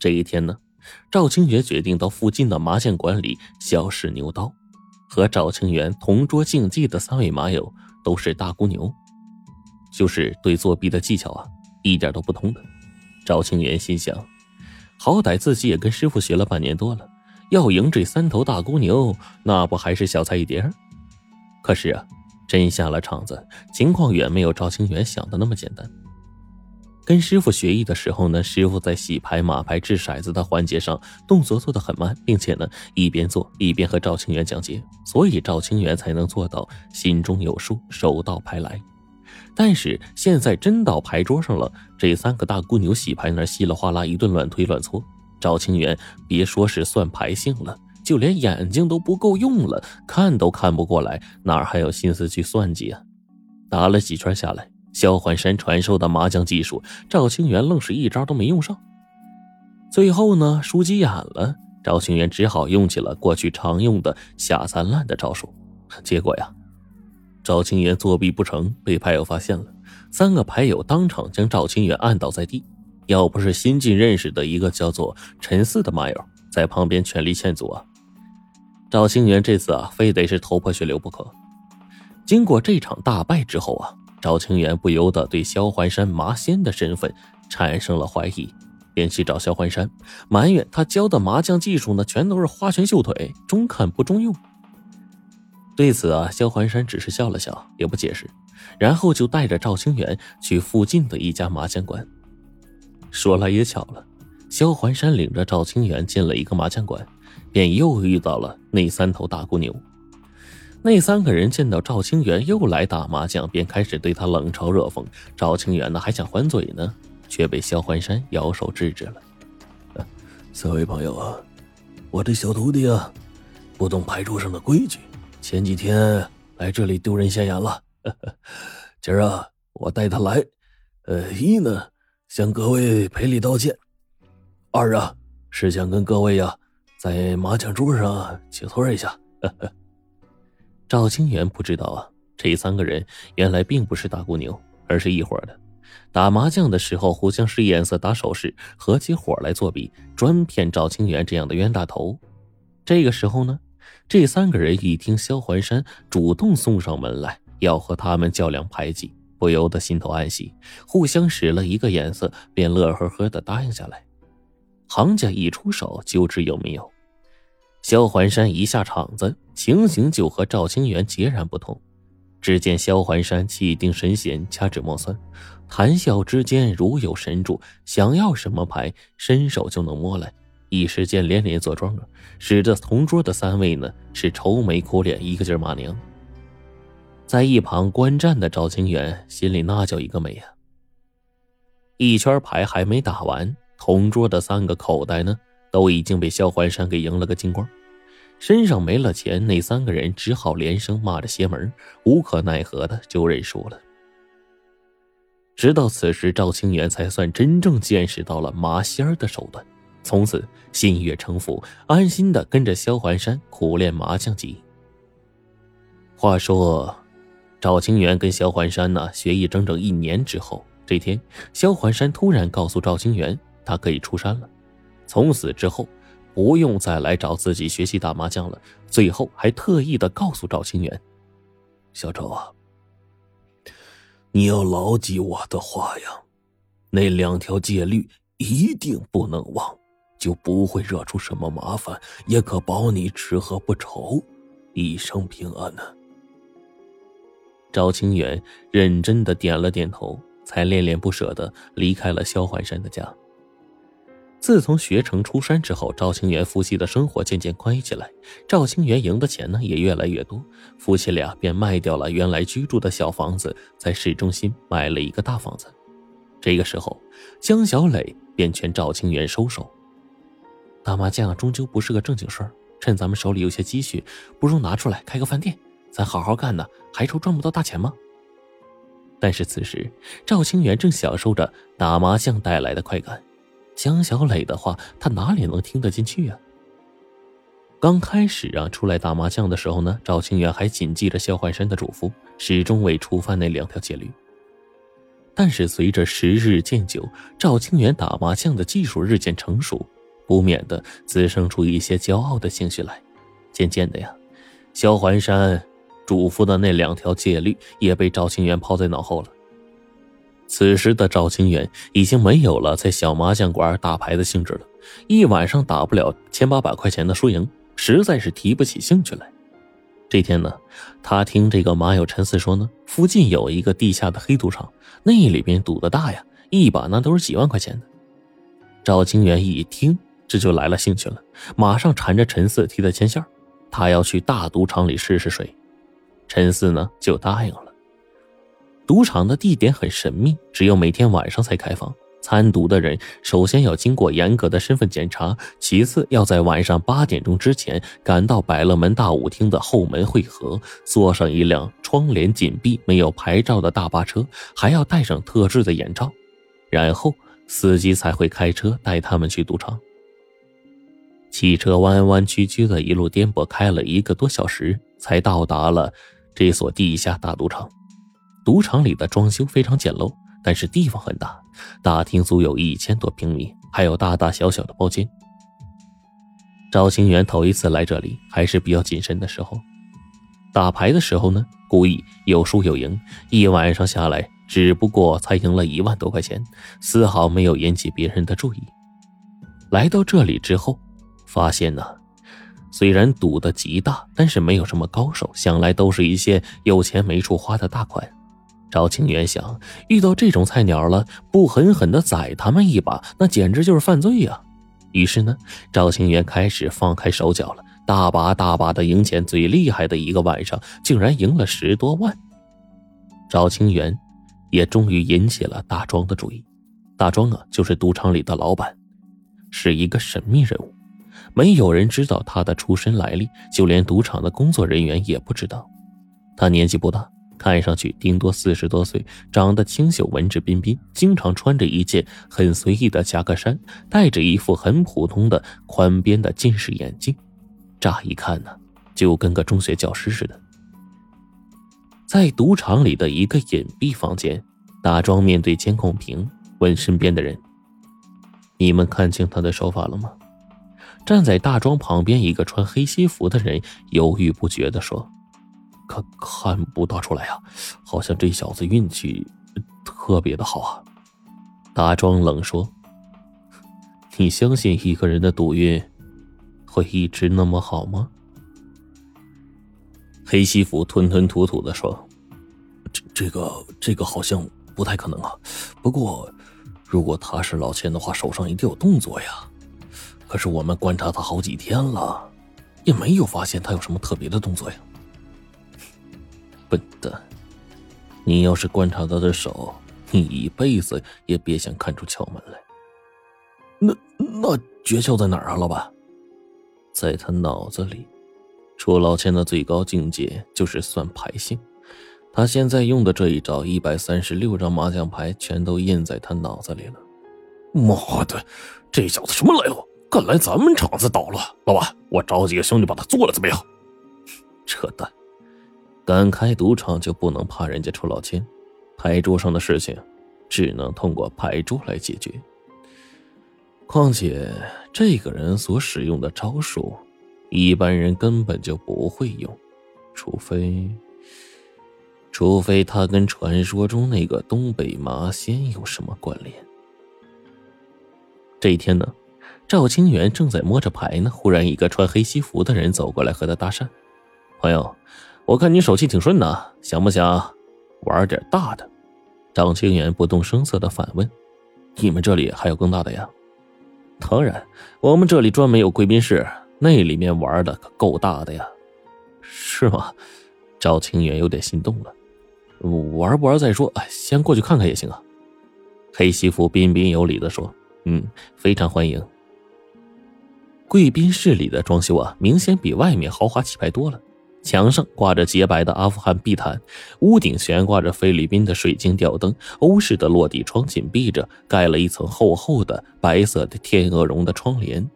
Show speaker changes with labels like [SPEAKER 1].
[SPEAKER 1] 这一天呢，赵清源决定到附近的麻将馆里小试牛刀。和赵清源同桌竞技的三位麻友都是大姑牛，就是对作弊的技巧啊，一点都不通的。赵清源心想，好歹自己也跟师傅学了半年多了，要赢这三头大姑牛，那不还是小菜一碟？可是啊，真下了场子，情况远没有赵清源想的那么简单。跟师傅学艺的时候呢，师傅在洗牌、码牌、掷骰子的环节上动作做得很慢，并且呢一边做一边和赵清源讲解，所以赵清源才能做到心中有数，手到牌来。但是现在真到牌桌上了，这三个大姑牛洗牌那稀里哗啦一顿乱推乱搓，赵清源别说是算牌性了，就连眼睛都不够用了，看都看不过来，哪还有心思去算计啊？打了几圈下来。萧环山传授的麻将技术，赵清源愣是一招都没用上。最后呢，输急眼了，赵清源只好用起了过去常用的下三滥的招数。结果呀，赵清源作弊不成，被牌友发现了，三个牌友当场将赵清源按倒在地。要不是新近认识的一个叫做陈四的麻友在旁边全力劝阻啊，赵清源这次啊，非得是头破血流不可。经过这场大败之后啊。赵清源不由得对萧环山麻仙的身份产生了怀疑，便去找萧环山埋怨他教的麻将技术呢，全都是花拳绣腿，中看不中用。对此啊，萧环山只是笑了笑，也不解释，然后就带着赵清源去附近的一家麻将馆。说来也巧了，萧环山领着赵清源进了一个麻将馆，便又遇到了那三头大姑牛。那三个人见到赵清源又来打麻将，便开始对他冷嘲热讽。赵清源呢还想还嘴呢，却被萧环山摇手制止了。
[SPEAKER 2] 三位朋友啊，我这小徒弟啊，不懂牌桌上的规矩，前几天来这里丢人现眼了。今儿啊，我带他来，呃，一呢向各位赔礼道歉，二啊是想跟各位呀在麻将桌上切磋一下。
[SPEAKER 1] 赵清源不知道啊，这三个人原来并不是大姑牛，而是一伙的。打麻将的时候互相使眼色、打手势，合起伙来作弊，专骗赵清源这样的冤大头。这个时候呢，这三个人一听萧环山主动送上门来，要和他们较量牌技，不由得心头暗喜，互相使了一个眼色，便乐呵呵的答应下来。行家一出手，就知有没有。萧环山一下场子，情形就和赵清源截然不同。只见萧环山气定神闲，掐指摸算，谈笑之间如有神助，想要什么牌，伸手就能摸来。一时间连连坐庄啊，使得同桌的三位呢是愁眉苦脸，一个劲骂娘。在一旁观战的赵清源心里那叫一个美呀！一圈牌还没打完，同桌的三个口袋呢？都已经被萧环山给赢了个精光，身上没了钱，那三个人只好连声骂着邪门，无可奈何的就认输了。直到此时，赵清源才算真正见识到了麻仙儿的手段，从此心悦诚服，安心的跟着萧环山苦练麻将技艺。话说，赵清源跟萧环山呢学艺整整一年之后，这天，萧环山突然告诉赵清源，他可以出山了。从此之后，不用再来找自己学习打麻将了。最后还特意的告诉赵清源：“
[SPEAKER 2] 小周啊，你要牢记我的话呀，那两条戒律一定不能忘，就不会惹出什么麻烦，也可保你吃喝不愁，一生平安呢。”
[SPEAKER 1] 赵清源认真的点了点头，才恋恋不舍的离开了萧环山的家。自从学成出山之后，赵清源夫妻的生活渐渐宽裕起来。赵清源赢的钱呢也越来越多，夫妻俩便卖掉了原来居住的小房子，在市中心买了一个大房子。这个时候，江小磊便劝赵清源收手，打麻将终究不是个正经事儿，趁咱们手里有些积蓄，不如拿出来开个饭店，咱好好干呢，还愁赚不到大钱吗？但是此时，赵清源正享受着打麻将带来的快感。江小磊的话，他哪里能听得进去啊？刚开始啊，出来打麻将的时候呢，赵清源还谨记着萧焕山的嘱咐，始终未触犯那两条戒律。但是随着时日渐久，赵清源打麻将的技术日渐成熟，不免的滋生出一些骄傲的情绪来。渐渐的呀，萧环山嘱咐的那两条戒律也被赵清源抛在脑后了。此时的赵清源已经没有了在小麻将馆打牌的兴致了，一晚上打不了千八百块钱的输赢，实在是提不起兴趣来。这天呢，他听这个马友陈四说呢，附近有一个地下的黑赌场，那里边赌的大呀，一把那都是几万块钱的。赵清源一听，这就来了兴趣了，马上缠着陈四替他牵线，他要去大赌场里试试水。陈四呢就答应了。赌场的地点很神秘，只有每天晚上才开放。参赌的人首先要经过严格的身份检查，其次要在晚上八点钟之前赶到百乐门大舞厅的后门汇合，坐上一辆窗帘紧闭、没有牌照的大巴车，还要戴上特制的眼罩，然后司机才会开车带他们去赌场。汽车弯弯曲曲的一路颠簸，开了一个多小时，才到达了这所地下大赌场。赌场里的装修非常简陋。但是地方很大，大厅足有一千多平米，还有大大小小的包间。赵清源头一次来这里，还是比较谨慎的时候。打牌的时候呢，故意有输有赢，一晚上下来，只不过才赢了一万多块钱，丝毫没有引起别人的注意。来到这里之后，发现呢，虽然赌的极大，但是没有什么高手，想来都是一些有钱没处花的大款。赵清源想，遇到这种菜鸟了，不狠狠的宰他们一把，那简直就是犯罪呀。于是呢，赵清源开始放开手脚了，大把大把的赢钱。最厉害的一个晚上，竟然赢了十多万。赵清源也终于引起了大庄的注意。大庄啊，就是赌场里的老板，是一个神秘人物，没有人知道他的出身来历，就连赌场的工作人员也不知道。他年纪不大。看上去顶多四十多岁，长得清秀文质彬彬，经常穿着一件很随意的夹克衫，戴着一副很普通的宽边的近视眼镜，乍一看呢，就跟个中学教师似的。在赌场里的一个隐蔽房间，大庄面对监控屏问身边的人：“你们看清他的手法了吗？”站在大庄旁边一个穿黑西服的人犹豫不决地说。看看不大出来呀，好像这小子运气特别的好啊。大壮冷说：“你相信一个人的赌运会一直那么好吗？”黑西服吞吞吐吐的说：“
[SPEAKER 2] 这这个这个好像不太可能啊。不过，如果他是老千的话，手上一定有动作呀。可是我们观察他好几天了，也没有发现他有什么特别的动作呀。”
[SPEAKER 1] 笨蛋，你要是观察他的手，你一辈子也别想看出窍门来。
[SPEAKER 2] 那那诀窍在哪儿啊，老板？
[SPEAKER 1] 在他脑子里。楚老千的最高境界就是算牌性，他现在用的这一招，一百三十六张麻将牌全都印在他脑子里了。
[SPEAKER 2] 妈的，这小子什么来路？敢来咱们厂子捣乱？老板，我找几个兄弟把他做了，怎么样？
[SPEAKER 1] 扯淡。敢开赌场就不能怕人家出老千，牌桌上的事情只能通过牌桌来解决。况且这个人所使用的招数，一般人根本就不会用，除非，除非他跟传说中那个东北麻仙有什么关联。这一天呢，赵清源正在摸着牌呢，忽然一个穿黑西服的人走过来和他搭讪：“朋友。”我看你手气挺顺呐，想不想玩点大的？张清源不动声色的反问：“你们这里还有更大的呀？”“当然，我们这里专门有贵宾室，那里面玩的可够大的呀。”“是吗？”赵清源有点心动了。“玩不玩再说，先过去看看也行啊。”黑西服彬彬有礼的说：“嗯，非常欢迎。”贵宾室里的装修啊，明显比外面豪华气派多了。墙上挂着洁白的阿富汗地毯，屋顶悬挂着菲律宾的水晶吊灯，欧式的落地窗紧闭着，盖了一层厚厚的白色的天鹅绒的窗帘。